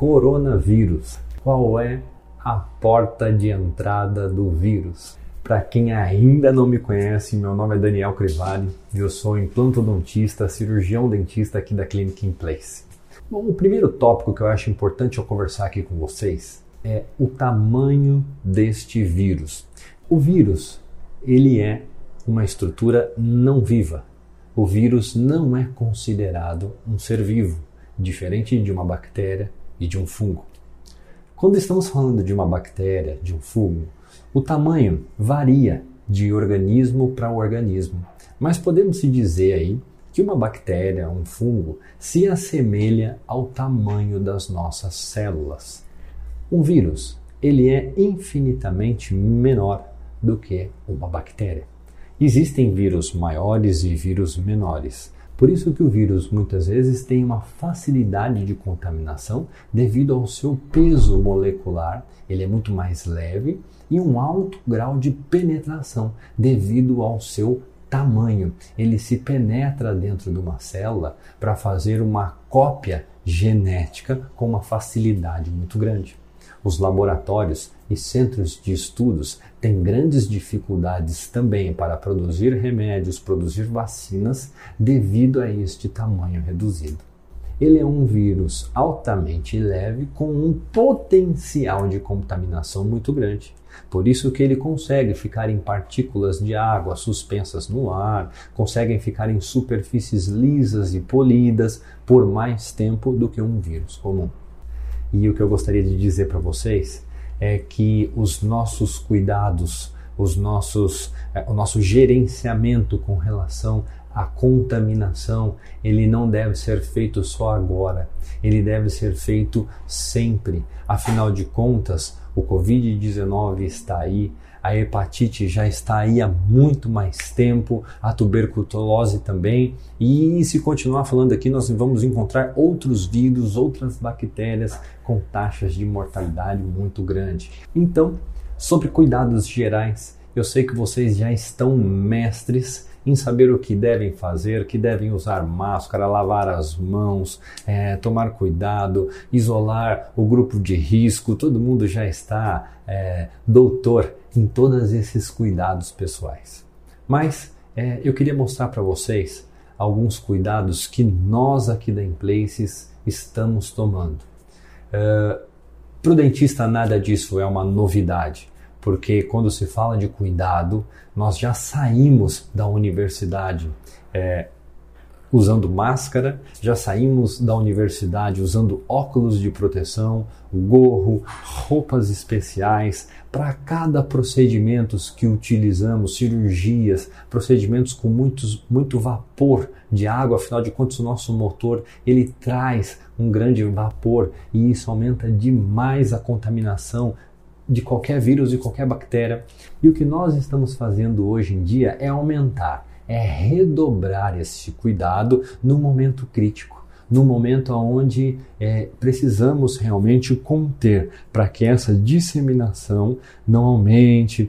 Coronavírus. Qual é a porta de entrada do vírus? Para quem ainda não me conhece, meu nome é Daniel Crivale eu sou implantodontista, cirurgião dentista aqui da Clinic in Place. Bom, o primeiro tópico que eu acho importante eu conversar aqui com vocês é o tamanho deste vírus. O vírus, ele é uma estrutura não viva. O vírus não é considerado um ser vivo, diferente de uma bactéria e de um fungo. Quando estamos falando de uma bactéria, de um fungo, o tamanho varia de organismo para organismo, mas podemos se dizer aí que uma bactéria, um fungo, se assemelha ao tamanho das nossas células. Um vírus, ele é infinitamente menor do que uma bactéria. Existem vírus maiores e vírus menores. Por isso que o vírus muitas vezes tem uma facilidade de contaminação devido ao seu peso molecular, ele é muito mais leve e um alto grau de penetração devido ao seu tamanho. Ele se penetra dentro de uma célula para fazer uma cópia genética com uma facilidade muito grande. Os laboratórios e centros de estudos têm grandes dificuldades também para produzir remédios, produzir vacinas, devido a este tamanho reduzido. Ele é um vírus altamente leve com um potencial de contaminação muito grande. Por isso que ele consegue ficar em partículas de água suspensas no ar, conseguem ficar em superfícies lisas e polidas por mais tempo do que um vírus comum. E o que eu gostaria de dizer para vocês é que os nossos cuidados, os nossos, é, o nosso gerenciamento com relação à contaminação, ele não deve ser feito só agora, ele deve ser feito sempre. Afinal de contas, o Covid-19 está aí, a hepatite já está aí há muito mais tempo, a tuberculose também, e se continuar falando aqui, nós vamos encontrar outros vírus, outras bactérias com taxas de mortalidade muito grande. Então, sobre cuidados gerais, eu sei que vocês já estão mestres em saber o que devem fazer, que devem usar máscara, lavar as mãos, é, tomar cuidado, isolar o grupo de risco. Todo mundo já está é, doutor em todos esses cuidados pessoais. Mas é, eu queria mostrar para vocês alguns cuidados que nós aqui da Implaces estamos tomando. Uh, para o dentista, nada disso é uma novidade porque quando se fala de cuidado, nós já saímos da universidade é, usando máscara, já saímos da universidade usando óculos de proteção, gorro, roupas especiais. Para cada procedimento que utilizamos, cirurgias, procedimentos com muitos, muito vapor de água, afinal de contas o nosso motor ele traz um grande vapor e isso aumenta demais a contaminação de qualquer vírus, de qualquer bactéria. E o que nós estamos fazendo hoje em dia é aumentar, é redobrar esse cuidado no momento crítico, no momento onde é, precisamos realmente conter para que essa disseminação não aumente,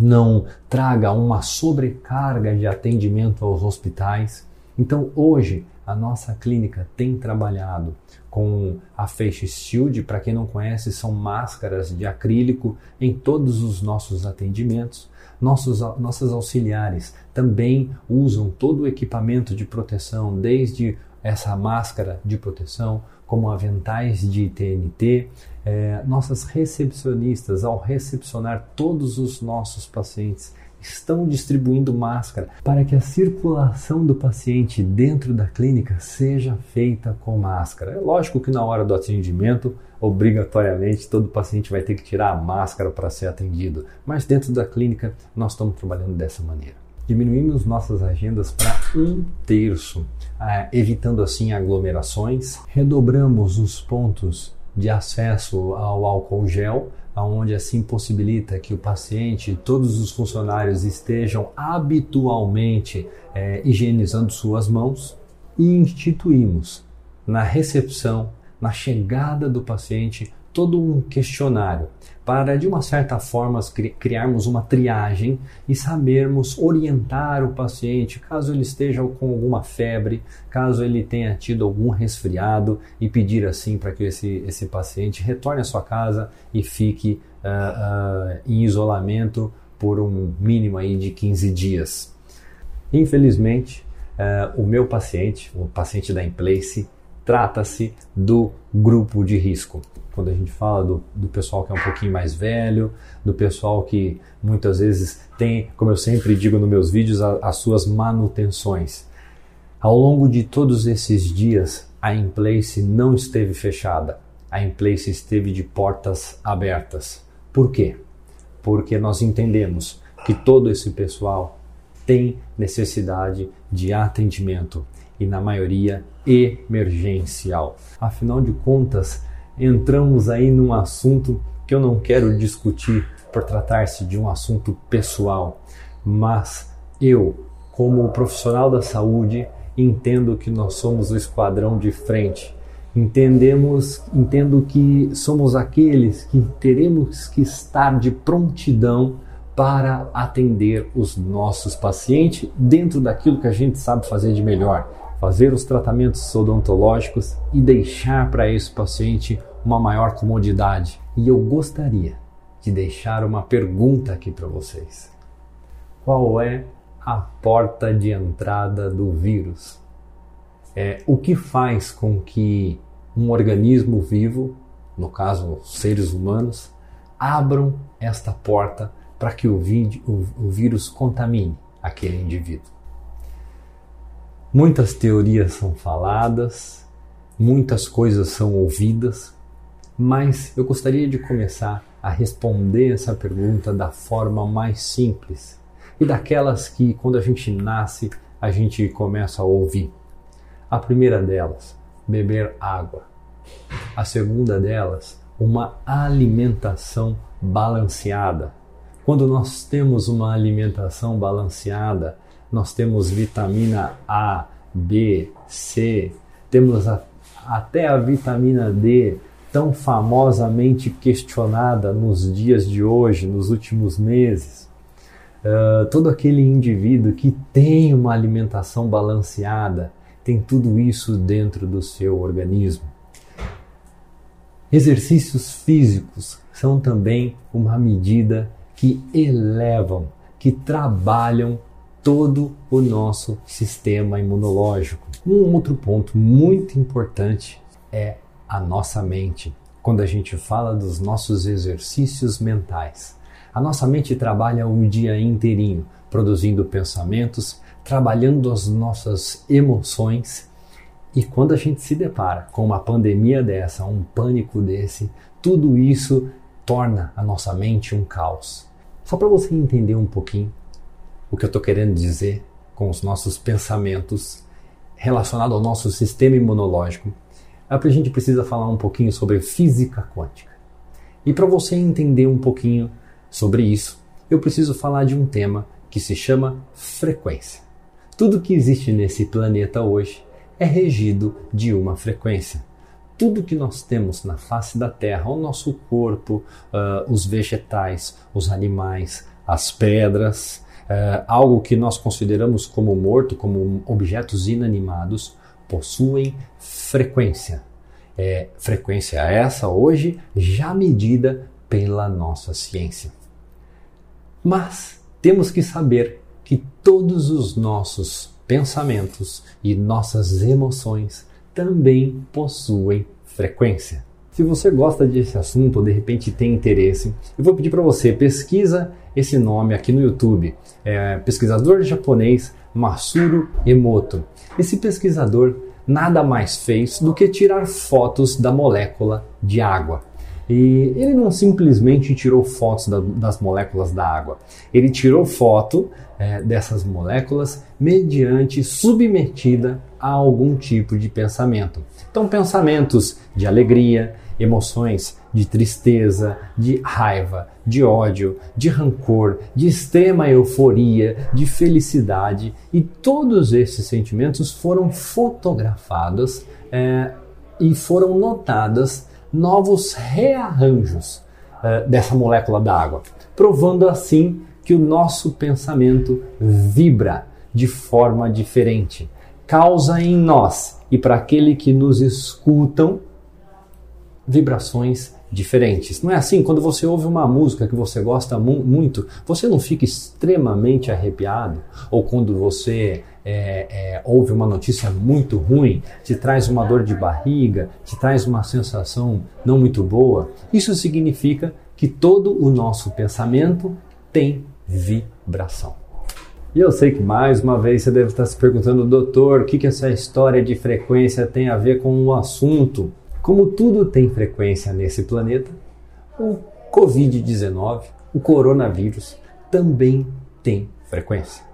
não traga uma sobrecarga de atendimento aos hospitais. Então, hoje, a nossa clínica tem trabalhado com a Face Shield, para quem não conhece, são máscaras de acrílico em todos os nossos atendimentos. Nossos, nossas auxiliares também usam todo o equipamento de proteção, desde essa máscara de proteção, como aventais de TNT. É, nossas recepcionistas, ao recepcionar todos os nossos pacientes, estão distribuindo máscara para que a circulação do paciente dentro da clínica seja feita com máscara. É lógico que na hora do atendimento, obrigatoriamente, todo paciente vai ter que tirar a máscara para ser atendido, mas dentro da clínica nós estamos trabalhando dessa maneira. Diminuímos nossas agendas para um terço, ah, evitando assim aglomerações, redobramos os pontos de acesso ao álcool gel aonde assim possibilita que o paciente e todos os funcionários estejam habitualmente é, higienizando suas mãos e instituímos na recepção, na chegada do paciente, todo um questionário para, de uma certa forma, criarmos uma triagem e sabermos orientar o paciente caso ele esteja com alguma febre, caso ele tenha tido algum resfriado e pedir assim para que esse, esse paciente retorne à sua casa e fique uh, uh, em isolamento por um mínimo aí de 15 dias. Infelizmente, uh, o meu paciente, o paciente da Emplace, trata-se do grupo de risco. Quando a gente fala do, do pessoal que é um pouquinho mais velho, do pessoal que muitas vezes tem, como eu sempre digo nos meus vídeos, a, as suas manutenções. Ao longo de todos esses dias, a Inplace não esteve fechada. A Inplace esteve de portas abertas. Por quê? Porque nós entendemos que todo esse pessoal tem necessidade de atendimento e, na maioria, emergencial. Afinal de contas, entramos aí num assunto que eu não quero discutir por tratar-se de um assunto pessoal, mas eu, como profissional da saúde, entendo que nós somos o esquadrão de frente. Entendemos, entendo que somos aqueles que teremos que estar de prontidão para atender os nossos pacientes dentro daquilo que a gente sabe fazer de melhor, fazer os tratamentos odontológicos e deixar para esse paciente uma maior comodidade. E eu gostaria de deixar uma pergunta aqui para vocês. Qual é a porta de entrada do vírus? É, o que faz com que um organismo vivo, no caso seres humanos, abram esta porta para que o, o, o vírus contamine aquele indivíduo? Muitas teorias são faladas, muitas coisas são ouvidas, mas eu gostaria de começar a responder essa pergunta da forma mais simples e daquelas que, quando a gente nasce, a gente começa a ouvir. A primeira delas, beber água. A segunda delas, uma alimentação balanceada. Quando nós temos uma alimentação balanceada, nós temos vitamina A, B, C, temos a, até a vitamina D, tão famosamente questionada nos dias de hoje, nos últimos meses. Uh, todo aquele indivíduo que tem uma alimentação balanceada tem tudo isso dentro do seu organismo. Exercícios físicos são também uma medida que elevam, que trabalham todo o nosso sistema imunológico. Um outro ponto muito importante é a nossa mente quando a gente fala dos nossos exercícios mentais. A nossa mente trabalha o dia inteirinho, produzindo pensamentos, trabalhando as nossas emoções. E quando a gente se depara com uma pandemia dessa, um pânico desse, tudo isso torna a nossa mente um caos. Só para você entender um pouquinho, o que eu estou querendo dizer com os nossos pensamentos relacionado ao nosso sistema imunológico, a gente precisa falar um pouquinho sobre física quântica. E para você entender um pouquinho sobre isso, eu preciso falar de um tema que se chama frequência. Tudo que existe nesse planeta hoje é regido de uma frequência. Tudo que nós temos na face da Terra, o nosso corpo, uh, os vegetais, os animais, as pedras, uh, algo que nós consideramos como morto, como objetos inanimados, possuem frequência. É, frequência essa hoje já medida pela nossa ciência. Mas temos que saber que todos os nossos pensamentos e nossas emoções também possuem frequência. Se você gosta desse assunto ou de repente tem interesse, eu vou pedir para você pesquisa esse nome aqui no YouTube. É pesquisador japonês Masuro Emoto. Esse pesquisador nada mais fez do que tirar fotos da molécula de água. E ele não simplesmente tirou fotos da, das moléculas da água, ele tirou foto é, dessas moléculas mediante submetida a algum tipo de pensamento. Então, pensamentos de alegria, emoções de tristeza, de raiva, de ódio, de rancor, de extrema euforia, de felicidade. E todos esses sentimentos foram fotografados é, e foram notadas novos rearranjos uh, dessa molécula da água, provando assim que o nosso pensamento vibra de forma diferente, causa em nós e para aquele que nos escutam vibrações diferentes. Não é assim? Quando você ouve uma música que você gosta mu muito, você não fica extremamente arrepiado? Ou quando você é, é, ouve uma notícia muito ruim, te traz uma dor de barriga, te traz uma sensação não muito boa? Isso significa que todo o nosso pensamento tem vibração. E eu sei que mais uma vez você deve estar se perguntando, doutor, o que, que essa história de frequência tem a ver com o assunto? Como tudo tem frequência nesse planeta, o Covid-19, o coronavírus, também tem frequência.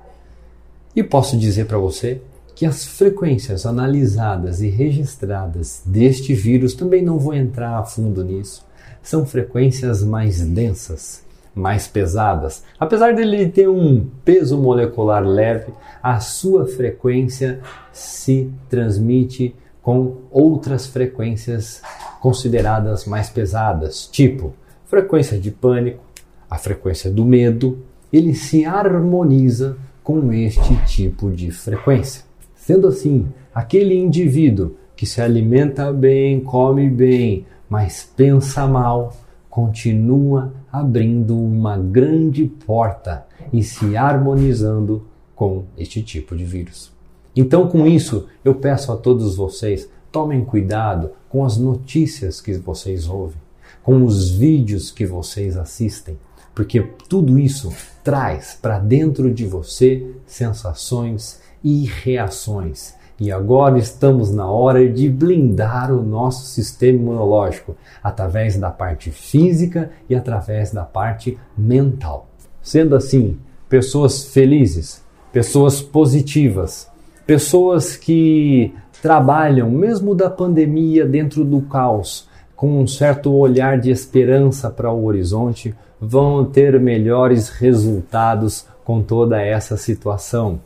E posso dizer para você que as frequências analisadas e registradas deste vírus também não vou entrar a fundo nisso. São frequências mais densas, mais pesadas. Apesar dele ter um peso molecular leve, a sua frequência se transmite com outras frequências consideradas mais pesadas, tipo frequência de pânico, a frequência do medo, ele se harmoniza com este tipo de frequência. Sendo assim, aquele indivíduo que se alimenta bem, come bem, mas pensa mal, continua abrindo uma grande porta e se harmonizando com este tipo de vírus. Então, com isso, eu peço a todos vocês, tomem cuidado com as notícias que vocês ouvem, com os vídeos que vocês assistem, porque tudo isso traz para dentro de você sensações e reações. E agora estamos na hora de blindar o nosso sistema imunológico através da parte física e através da parte mental. Sendo assim, pessoas felizes, pessoas positivas, Pessoas que trabalham, mesmo da pandemia, dentro do caos, com um certo olhar de esperança para o horizonte, vão ter melhores resultados com toda essa situação.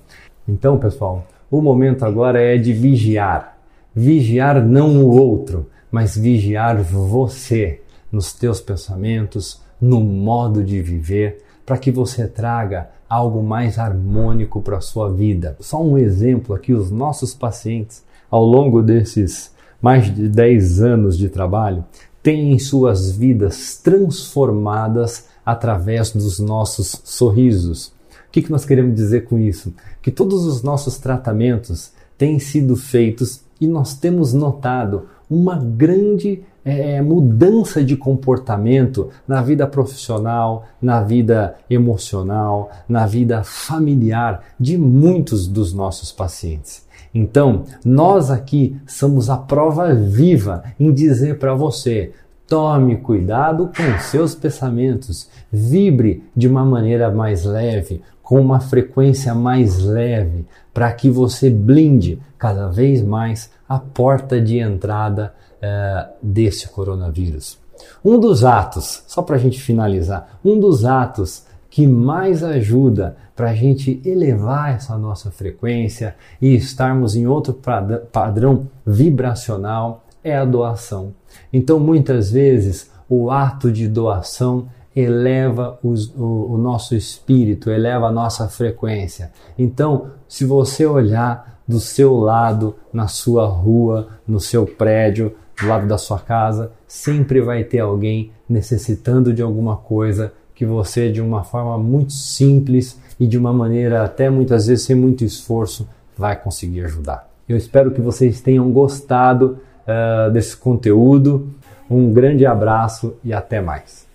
Então, pessoal, o momento agora é de vigiar. Vigiar não o outro, mas vigiar você nos teus pensamentos, no modo de viver, para que você traga algo mais harmônico para a sua vida. Só um exemplo aqui, os nossos pacientes, ao longo desses mais de 10 anos de trabalho, têm suas vidas transformadas através dos nossos sorrisos. O que, que nós queremos dizer com isso? Que todos os nossos tratamentos têm sido feitos e nós temos notado uma grande é, mudança de comportamento na vida profissional, na vida emocional, na vida familiar de muitos dos nossos pacientes. Então, nós aqui somos a prova viva em dizer para você: tome cuidado com seus pensamentos, vibre de uma maneira mais leve, com uma frequência mais leve, para que você blinde cada vez mais a porta de entrada desse coronavírus. Um dos atos, só para a gente finalizar, um dos atos que mais ajuda para a gente elevar essa nossa frequência e estarmos em outro padrão vibracional é a doação. Então, muitas vezes, o ato de doação eleva os, o, o, nosso espírito, eleva a nossa frequência. Então, se você olhar do seu lado, na sua rua, no seu prédio, do lado da sua casa, sempre vai ter alguém necessitando de alguma coisa que você, de uma forma muito simples e de uma maneira até muitas vezes sem muito esforço, vai conseguir ajudar. Eu espero que vocês tenham gostado uh, desse conteúdo. Um grande abraço e até mais.